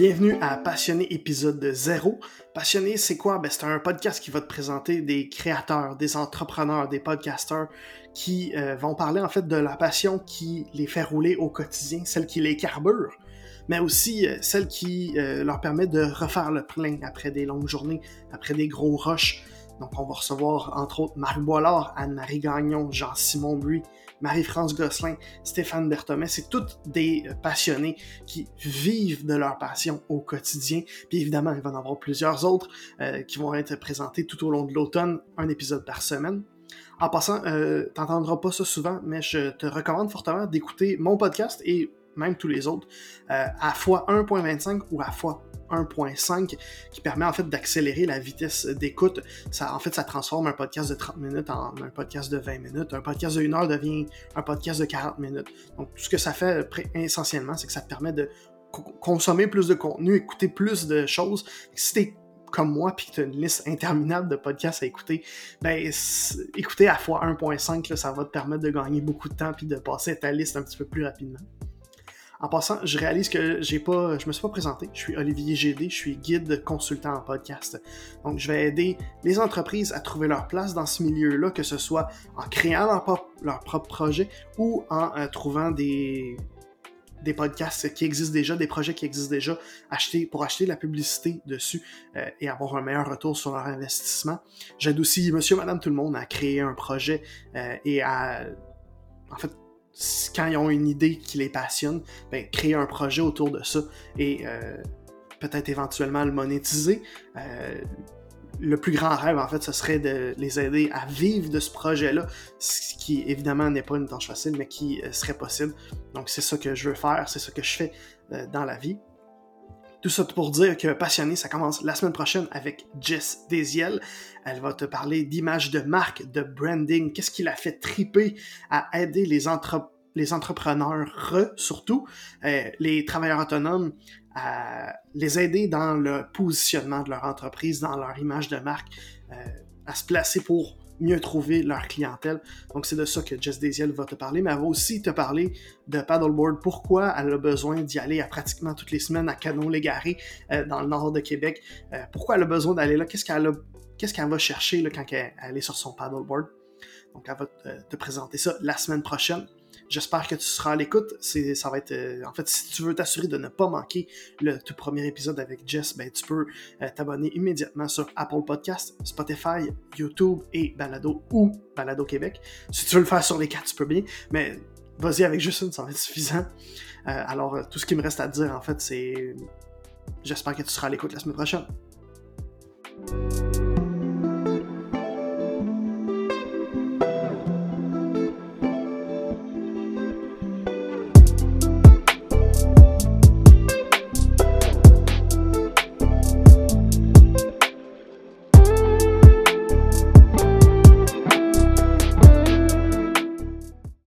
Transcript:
Bienvenue à Passionné épisode 0. Passionné, c'est quoi? Ben, c'est un podcast qui va te présenter des créateurs, des entrepreneurs, des podcasteurs qui euh, vont parler en fait de la passion qui les fait rouler au quotidien, celle qui les carbure, mais aussi euh, celle qui euh, leur permet de refaire le plein après des longues journées, après des gros rushs. Donc on va recevoir entre autres Marc Boilard, Anne-Marie Gagnon, Jean-Simon Buis, Marie-France Gosselin, Stéphane Berthomé, c'est toutes des euh, passionnés qui vivent de leur passion au quotidien. Puis évidemment, il va en avoir plusieurs autres euh, qui vont être présentés tout au long de l'automne, un épisode par semaine. En passant, euh, t'entendras pas ça souvent, mais je te recommande fortement d'écouter mon podcast et même tous les autres, euh, à fois 1.25 ou à fois 1.5 qui permet en fait d'accélérer la vitesse d'écoute. Ça, en fait, ça transforme un podcast de 30 minutes en un podcast de 20 minutes. Un podcast de 1 heure devient un podcast de 40 minutes. Donc, tout ce que ça fait essentiellement, c'est que ça te permet de consommer plus de contenu, écouter plus de choses. Si t'es comme moi, puis que tu as une liste interminable de podcasts à écouter, ben, écouter à fois 1.5, ça va te permettre de gagner beaucoup de temps puis de passer ta liste un petit peu plus rapidement. En passant, je réalise que j'ai pas, je me suis pas présenté. Je suis Olivier GD, je suis guide consultant en podcast. Donc, je vais aider les entreprises à trouver leur place dans ce milieu-là, que ce soit en créant leur, propre, projet ou en euh, trouvant des, podcasts qui existent déjà, des projets qui existent déjà, pour acheter la publicité dessus euh, et avoir un meilleur retour sur leur investissement. J'aide aussi monsieur, madame, tout le monde à créer un projet euh, et à, en fait, quand ils ont une idée qui les passionne, ben, créer un projet autour de ça et euh, peut-être éventuellement le monétiser. Euh, le plus grand rêve, en fait, ce serait de les aider à vivre de ce projet-là, ce qui évidemment n'est pas une tâche facile, mais qui euh, serait possible. Donc c'est ça que je veux faire, c'est ça que je fais dans la vie. Tout ça pour dire que Passionné, ça commence la semaine prochaine avec Jess Desiel. Elle va te parler d'image de marque, de branding, qu'est-ce qui l'a fait triper à aider les, entrepreneurs, surtout, euh, les travailleurs autonomes, à les aider dans le positionnement de leur entreprise, dans leur image de marque, euh, à se placer pour mieux trouver leur clientèle. Donc, c'est de ça que Jess Desiel va te parler, mais elle va aussi te parler de paddleboard, pourquoi elle a besoin d'y aller à pratiquement toutes les semaines à Canon-Légaré euh, dans le nord de Québec, euh, pourquoi elle a besoin d'aller là, qu'est-ce qu'elle qu'est-ce qu'elle va chercher là, quand elle, est sur son paddleboard? Donc, elle va te présenter ça la semaine prochaine. J'espère que tu seras à l'écoute. ça va être, euh, en fait, si tu veux t'assurer de ne pas manquer le tout premier épisode avec Jess, ben, tu peux euh, t'abonner immédiatement sur Apple Podcast, Spotify, YouTube et Balado ou Balado Québec. Si tu veux le faire sur les quatre, tu peux bien, mais vas-y avec juste une, ça va être suffisant. Euh, alors, tout ce qui me reste à te dire, en fait, c'est j'espère que tu seras à l'écoute la semaine prochaine.